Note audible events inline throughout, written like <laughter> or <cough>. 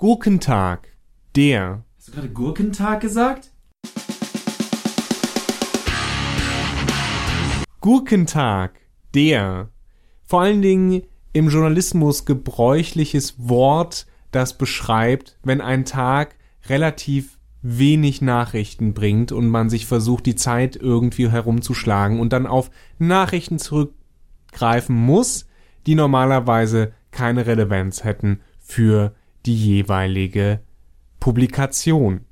Gurkentag, der. Hast du gerade Gurkentag gesagt? Gurkentag, der. Vor allen Dingen im Journalismus gebräuchliches Wort, das beschreibt, wenn ein Tag relativ wenig Nachrichten bringt und man sich versucht, die Zeit irgendwie herumzuschlagen und dann auf Nachrichten zurückgreifen muss, die normalerweise keine Relevanz hätten für die jeweilige Publikation.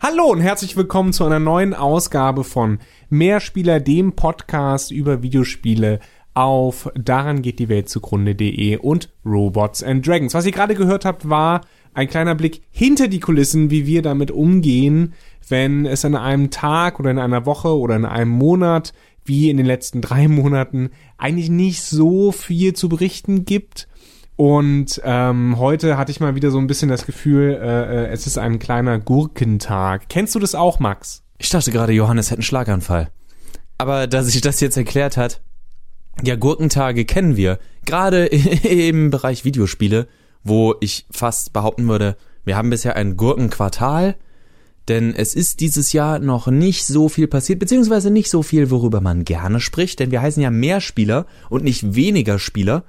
Hallo und herzlich willkommen zu einer neuen Ausgabe von Mehrspieler, dem Podcast über Videospiele auf daran geht die Welt zugrunde.de und Robots and Dragons. Was ihr gerade gehört habt, war ein kleiner Blick hinter die Kulissen, wie wir damit umgehen, wenn es an einem Tag oder in einer Woche oder in einem Monat wie in den letzten drei <laughs> Monaten eigentlich nicht so viel zu berichten gibt und ähm, heute hatte ich mal wieder so ein bisschen das Gefühl, äh, äh, es ist ein kleiner Gurkentag. Kennst du das auch, Max? Ich dachte gerade, Johannes hätte einen Schlaganfall. Aber dass sich das jetzt erklärt hat, ja, Gurkentage kennen wir. Gerade <laughs> im Bereich Videospiele, wo ich fast behaupten würde, wir haben bisher ein Gurkenquartal, denn es ist dieses Jahr noch nicht so viel passiert, beziehungsweise nicht so viel, worüber man gerne spricht, denn wir heißen ja mehr Spieler und nicht weniger Spieler.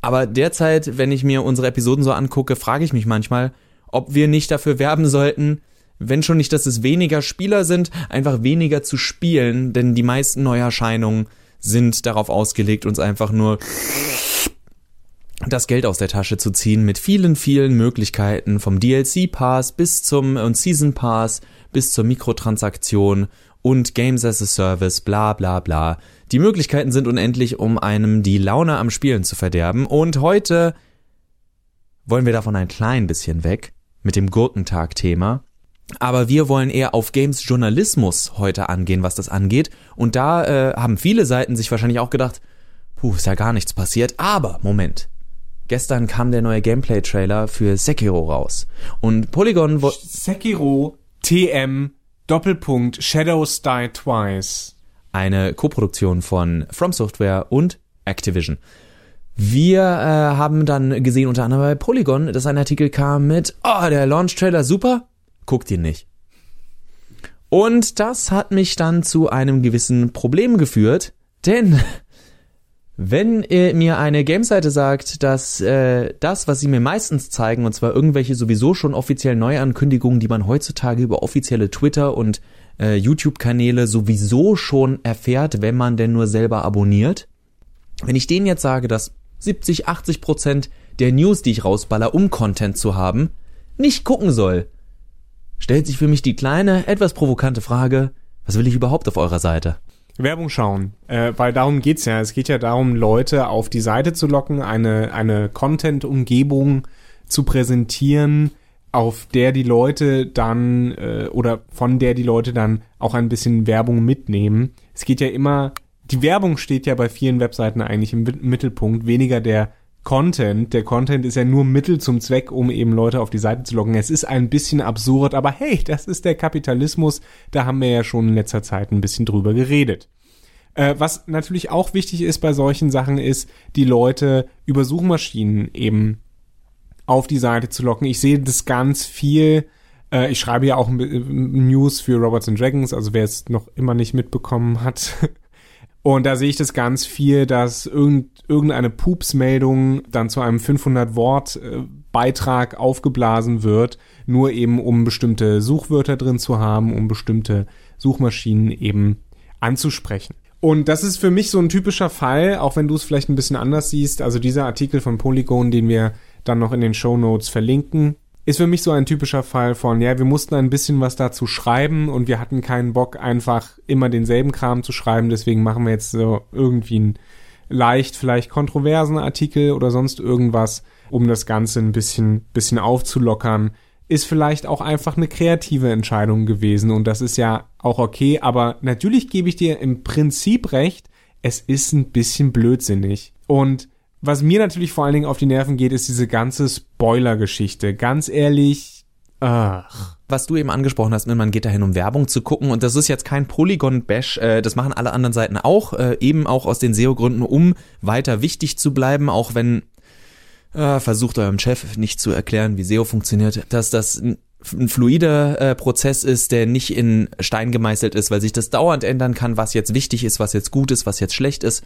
Aber derzeit, wenn ich mir unsere Episoden so angucke, frage ich mich manchmal, ob wir nicht dafür werben sollten, wenn schon nicht, dass es weniger Spieler sind, einfach weniger zu spielen, denn die meisten Neuerscheinungen sind darauf ausgelegt, uns einfach nur das Geld aus der Tasche zu ziehen mit vielen, vielen Möglichkeiten vom DLC Pass bis zum und Season Pass bis zur Mikrotransaktion und Games as a Service, bla bla bla. Die Möglichkeiten sind unendlich, um einem die Laune am Spielen zu verderben. Und heute wollen wir davon ein klein bisschen weg mit dem Gurkentag-Thema. Aber wir wollen eher auf Games Journalismus heute angehen, was das angeht. Und da äh, haben viele Seiten sich wahrscheinlich auch gedacht, puh, ist ja gar nichts passiert. Aber, Moment. Gestern kam der neue Gameplay-Trailer für Sekiro raus. Und Polygon... Sekiro TM Doppelpunkt Shadows Die Twice. Eine Koproduktion von From Software und Activision. Wir äh, haben dann gesehen unter anderem bei Polygon, dass ein Artikel kam mit, oh, der Launch-Trailer super, guckt ihn nicht. Und das hat mich dann zu einem gewissen Problem geführt, denn <laughs> wenn äh, mir eine Gameseite sagt, dass äh, das, was sie mir meistens zeigen, und zwar irgendwelche sowieso schon offiziellen Neuankündigungen, die man heutzutage über offizielle Twitter und äh, YouTube-Kanäle sowieso schon erfährt, wenn man denn nur selber abonniert, wenn ich denen jetzt sage, dass 70, 80 Prozent der News, die ich rausballer, um Content zu haben, nicht gucken soll, stellt sich für mich die kleine, etwas provokante Frage, was will ich überhaupt auf eurer Seite? Werbung schauen, äh, weil darum geht's ja. Es geht ja darum, Leute auf die Seite zu locken, eine, eine Content-Umgebung zu präsentieren, auf der die Leute dann äh, oder von der die Leute dann auch ein bisschen Werbung mitnehmen. Es geht ja immer, die Werbung steht ja bei vielen Webseiten eigentlich im Mittelpunkt, weniger der Content. Der Content ist ja nur Mittel zum Zweck, um eben Leute auf die Seite zu locken. Es ist ein bisschen absurd, aber hey, das ist der Kapitalismus. Da haben wir ja schon in letzter Zeit ein bisschen drüber geredet. Äh, was natürlich auch wichtig ist bei solchen Sachen ist, die Leute über Suchmaschinen eben auf die Seite zu locken. Ich sehe das ganz viel. Äh, ich schreibe ja auch News für Robots and Dragons, also wer es noch immer nicht mitbekommen hat, <laughs> Und da sehe ich das ganz viel, dass irgend, irgendeine Pupsmeldung dann zu einem 500 Wort äh, Beitrag aufgeblasen wird, nur eben um bestimmte Suchwörter drin zu haben, um bestimmte Suchmaschinen eben anzusprechen. Und das ist für mich so ein typischer Fall, auch wenn du es vielleicht ein bisschen anders siehst. Also dieser Artikel von Polygon, den wir dann noch in den Show Notes verlinken, ist für mich so ein typischer Fall von, ja, wir mussten ein bisschen was dazu schreiben und wir hatten keinen Bock, einfach immer denselben Kram zu schreiben. Deswegen machen wir jetzt so irgendwie einen leicht, vielleicht kontroversen Artikel oder sonst irgendwas, um das Ganze ein bisschen, bisschen aufzulockern. Ist vielleicht auch einfach eine kreative Entscheidung gewesen und das ist ja auch okay, aber natürlich gebe ich dir im Prinzip recht, es ist ein bisschen blödsinnig. Und was mir natürlich vor allen Dingen auf die Nerven geht, ist diese ganze Spoiler-Geschichte. Ganz ehrlich, ach. Was du eben angesprochen hast, man geht dahin, um Werbung zu gucken und das ist jetzt kein Polygon-Bash, äh, das machen alle anderen Seiten auch, äh, eben auch aus den SEO-Gründen, um weiter wichtig zu bleiben, auch wenn äh, versucht eurem Chef nicht zu erklären, wie SEO funktioniert, dass das ein, fluider Prozess ist, der nicht in Stein gemeißelt ist, weil sich das dauernd ändern kann, was jetzt wichtig ist, was jetzt gut ist, was jetzt schlecht ist.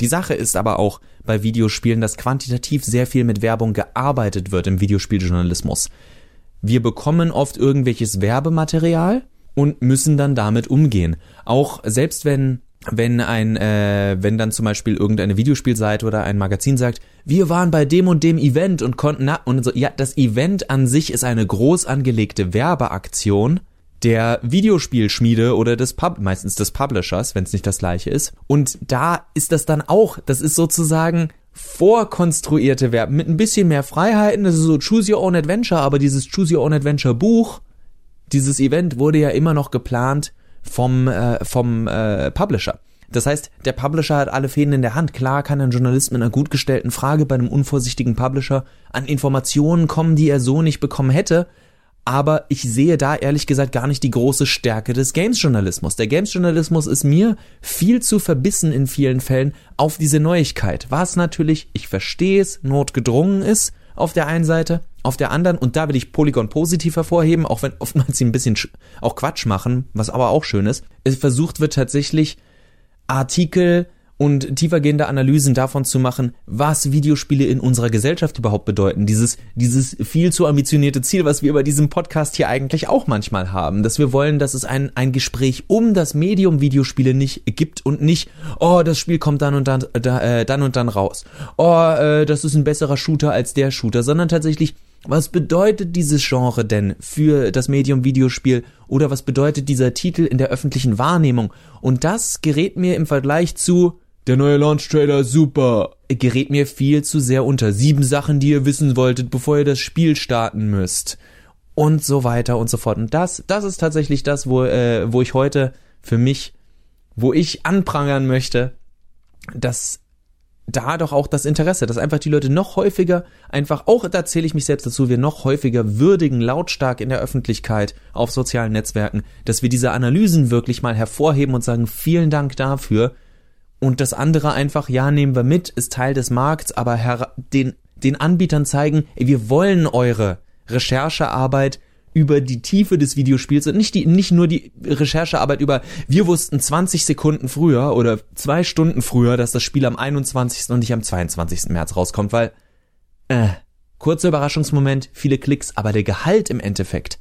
Die Sache ist aber auch bei Videospielen, dass quantitativ sehr viel mit Werbung gearbeitet wird im Videospieljournalismus. Wir bekommen oft irgendwelches Werbematerial und müssen dann damit umgehen. Auch selbst wenn wenn ein äh, wenn dann zum Beispiel irgendeine Videospielseite oder ein Magazin sagt, wir waren bei dem und dem Event und konnten na und so ja das Event an sich ist eine groß angelegte Werbeaktion der Videospielschmiede oder des Pub meistens des Publishers, wenn es nicht das gleiche ist. Und da ist das dann auch, das ist sozusagen vorkonstruierte Werbung mit ein bisschen mehr Freiheiten, das ist so Choose Your Own Adventure, aber dieses Choose Your Own Adventure Buch, dieses Event wurde ja immer noch geplant vom äh, vom äh, Publisher. Das heißt, der Publisher hat alle Fäden in der Hand. Klar kann ein Journalist mit einer gut gestellten Frage bei einem unvorsichtigen Publisher an Informationen kommen, die er so nicht bekommen hätte, aber ich sehe da ehrlich gesagt gar nicht die große Stärke des Games-Journalismus. Der Games-Journalismus ist mir viel zu verbissen in vielen Fällen auf diese Neuigkeit, was natürlich, ich verstehe es, notgedrungen ist auf der einen Seite, auf der anderen, und da will ich Polygon positiv hervorheben, auch wenn oftmals sie ein bisschen auch Quatsch machen, was aber auch schön ist, es versucht wird tatsächlich Artikel und tiefergehende Analysen davon zu machen, was Videospiele in unserer Gesellschaft überhaupt bedeuten. Dieses, dieses viel zu ambitionierte Ziel, was wir bei diesem Podcast hier eigentlich auch manchmal haben, dass wir wollen, dass es ein, ein Gespräch um das Medium Videospiele nicht gibt und nicht, oh, das Spiel kommt dann und dann, da, äh, dann und dann raus. Oh, äh, das ist ein besserer Shooter als der Shooter, sondern tatsächlich, was bedeutet dieses Genre denn für das Medium Videospiel oder was bedeutet dieser Titel in der öffentlichen Wahrnehmung? Und das gerät mir im Vergleich zu der neue Launch-Trailer, super. Gerät mir viel zu sehr unter. Sieben Sachen, die ihr wissen wolltet, bevor ihr das Spiel starten müsst. Und so weiter und so fort. Und das, das ist tatsächlich das, wo, äh, wo ich heute für mich, wo ich anprangern möchte, dass da doch auch das Interesse, dass einfach die Leute noch häufiger, einfach auch, da zähle ich mich selbst dazu, wir noch häufiger würdigen, lautstark in der Öffentlichkeit, auf sozialen Netzwerken, dass wir diese Analysen wirklich mal hervorheben und sagen, vielen Dank dafür, und das andere einfach, ja, nehmen wir mit, ist Teil des Markts, aber den, den Anbietern zeigen, ey, wir wollen eure Recherchearbeit über die Tiefe des Videospiels und nicht die, nicht nur die Recherchearbeit über, wir wussten 20 Sekunden früher oder zwei Stunden früher, dass das Spiel am 21. und nicht am 22. März rauskommt, weil, äh, kurzer Überraschungsmoment, viele Klicks, aber der Gehalt im Endeffekt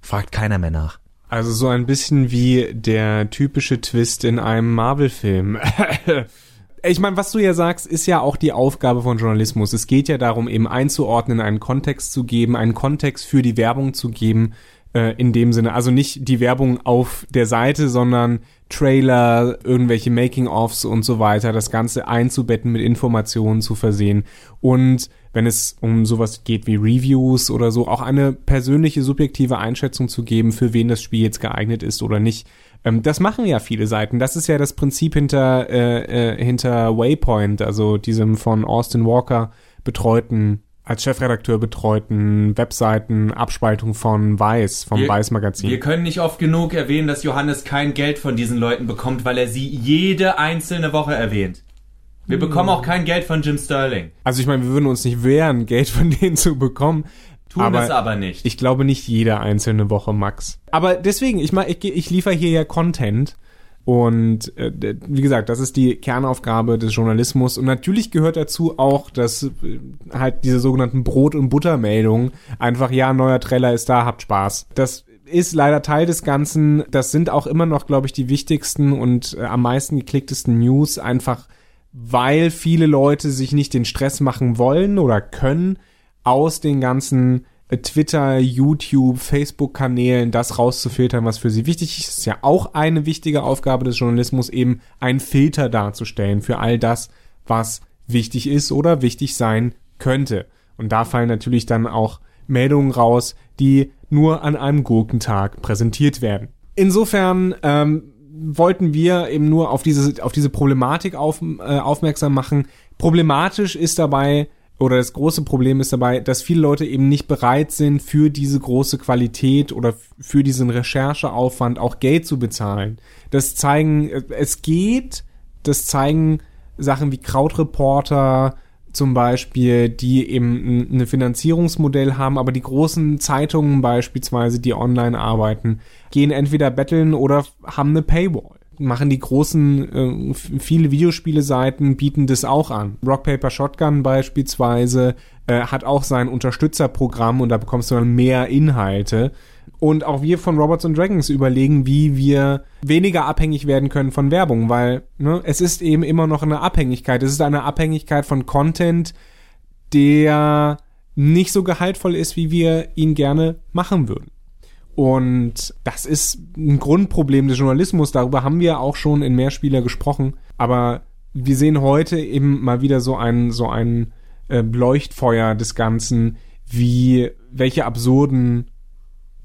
fragt keiner mehr nach. Also so ein bisschen wie der typische Twist in einem Marvel-Film. <laughs> ich meine, was du ja sagst, ist ja auch die Aufgabe von Journalismus. Es geht ja darum, eben einzuordnen, einen Kontext zu geben, einen Kontext für die Werbung zu geben, äh, in dem Sinne. Also nicht die Werbung auf der Seite, sondern Trailer, irgendwelche Making-ofs und so weiter, das Ganze einzubetten, mit Informationen zu versehen und wenn es um sowas geht wie Reviews oder so, auch eine persönliche, subjektive Einschätzung zu geben, für wen das Spiel jetzt geeignet ist oder nicht. Ähm, das machen ja viele Seiten. Das ist ja das Prinzip hinter, äh, äh, hinter Waypoint, also diesem von Austin Walker betreuten als Chefredakteur betreuten Webseiten Abspaltung von Weiß, vom wir, Weiß Magazin. Wir können nicht oft genug erwähnen, dass Johannes kein Geld von diesen Leuten bekommt, weil er sie jede einzelne Woche erwähnt. Wir bekommen auch kein Geld von Jim Sterling. Also ich meine, wir würden uns nicht wehren, Geld von <laughs> denen zu bekommen. Tun aber es aber nicht. Ich glaube nicht jede einzelne Woche, Max. Aber deswegen, ich meine, ich, ich liefere hier ja Content. Und äh, wie gesagt, das ist die Kernaufgabe des Journalismus. Und natürlich gehört dazu auch, dass äh, halt diese sogenannten Brot- und Buttermeldungen einfach, ja, neuer Trailer ist da, habt Spaß. Das ist leider Teil des Ganzen. Das sind auch immer noch, glaube ich, die wichtigsten und äh, am meisten geklicktesten News, einfach weil viele Leute sich nicht den Stress machen wollen oder können, aus den ganzen äh, Twitter, YouTube, Facebook-Kanälen das rauszufiltern, was für sie wichtig ist. ist ja auch eine wichtige Aufgabe des Journalismus, eben einen Filter darzustellen für all das, was wichtig ist oder wichtig sein könnte. Und da fallen natürlich dann auch Meldungen raus, die nur an einem Gurkentag präsentiert werden. Insofern ähm, wollten wir eben nur auf diese, auf diese Problematik auf, äh, aufmerksam machen, Problematisch ist dabei, oder das große Problem ist dabei, dass viele Leute eben nicht bereit sind, für diese große Qualität oder für diesen Rechercheaufwand auch Geld zu bezahlen. Das zeigen, es geht, das zeigen Sachen wie Krautreporter zum Beispiel, die eben ein Finanzierungsmodell haben, aber die großen Zeitungen beispielsweise, die online arbeiten, gehen entweder betteln oder haben eine Paywall machen die großen, äh, viele Videospiele-Seiten bieten das auch an. Rock Paper Shotgun beispielsweise äh, hat auch sein Unterstützerprogramm und da bekommst du dann mehr Inhalte. Und auch wir von Robots and Dragons überlegen, wie wir weniger abhängig werden können von Werbung, weil ne, es ist eben immer noch eine Abhängigkeit. Es ist eine Abhängigkeit von Content, der nicht so gehaltvoll ist, wie wir ihn gerne machen würden. Und das ist ein Grundproblem des Journalismus. Darüber haben wir auch schon in Mehrspieler gesprochen. Aber wir sehen heute eben mal wieder so ein, so ein äh, Leuchtfeuer des Ganzen, wie, welche absurden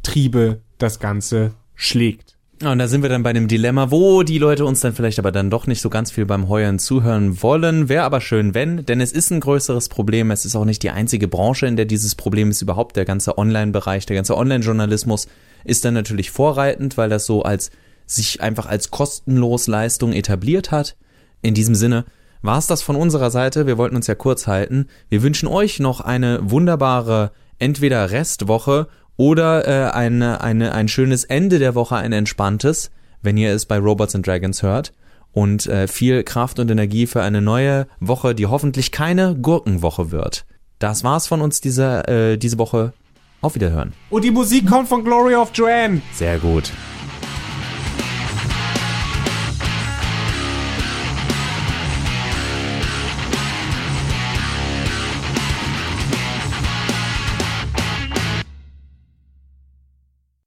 Triebe das Ganze schlägt. Und da sind wir dann bei dem Dilemma, wo die Leute uns dann vielleicht aber dann doch nicht so ganz viel beim Heuern zuhören wollen. Wäre aber schön, wenn, denn es ist ein größeres Problem. Es ist auch nicht die einzige Branche, in der dieses Problem ist. Überhaupt der ganze Online-Bereich, der ganze Online-Journalismus ist dann natürlich vorreitend, weil das so als sich einfach als kostenlos Leistung etabliert hat. In diesem Sinne war es das von unserer Seite. Wir wollten uns ja kurz halten. Wir wünschen euch noch eine wunderbare entweder Restwoche oder äh, eine, eine, ein schönes Ende der Woche, ein entspanntes, wenn ihr es bei Robots and Dragons hört. Und äh, viel Kraft und Energie für eine neue Woche, die hoffentlich keine Gurkenwoche wird. Das war's von uns diese, äh, diese Woche. Auf Wiederhören. Und die Musik kommt von Glory of Joanne. Sehr gut.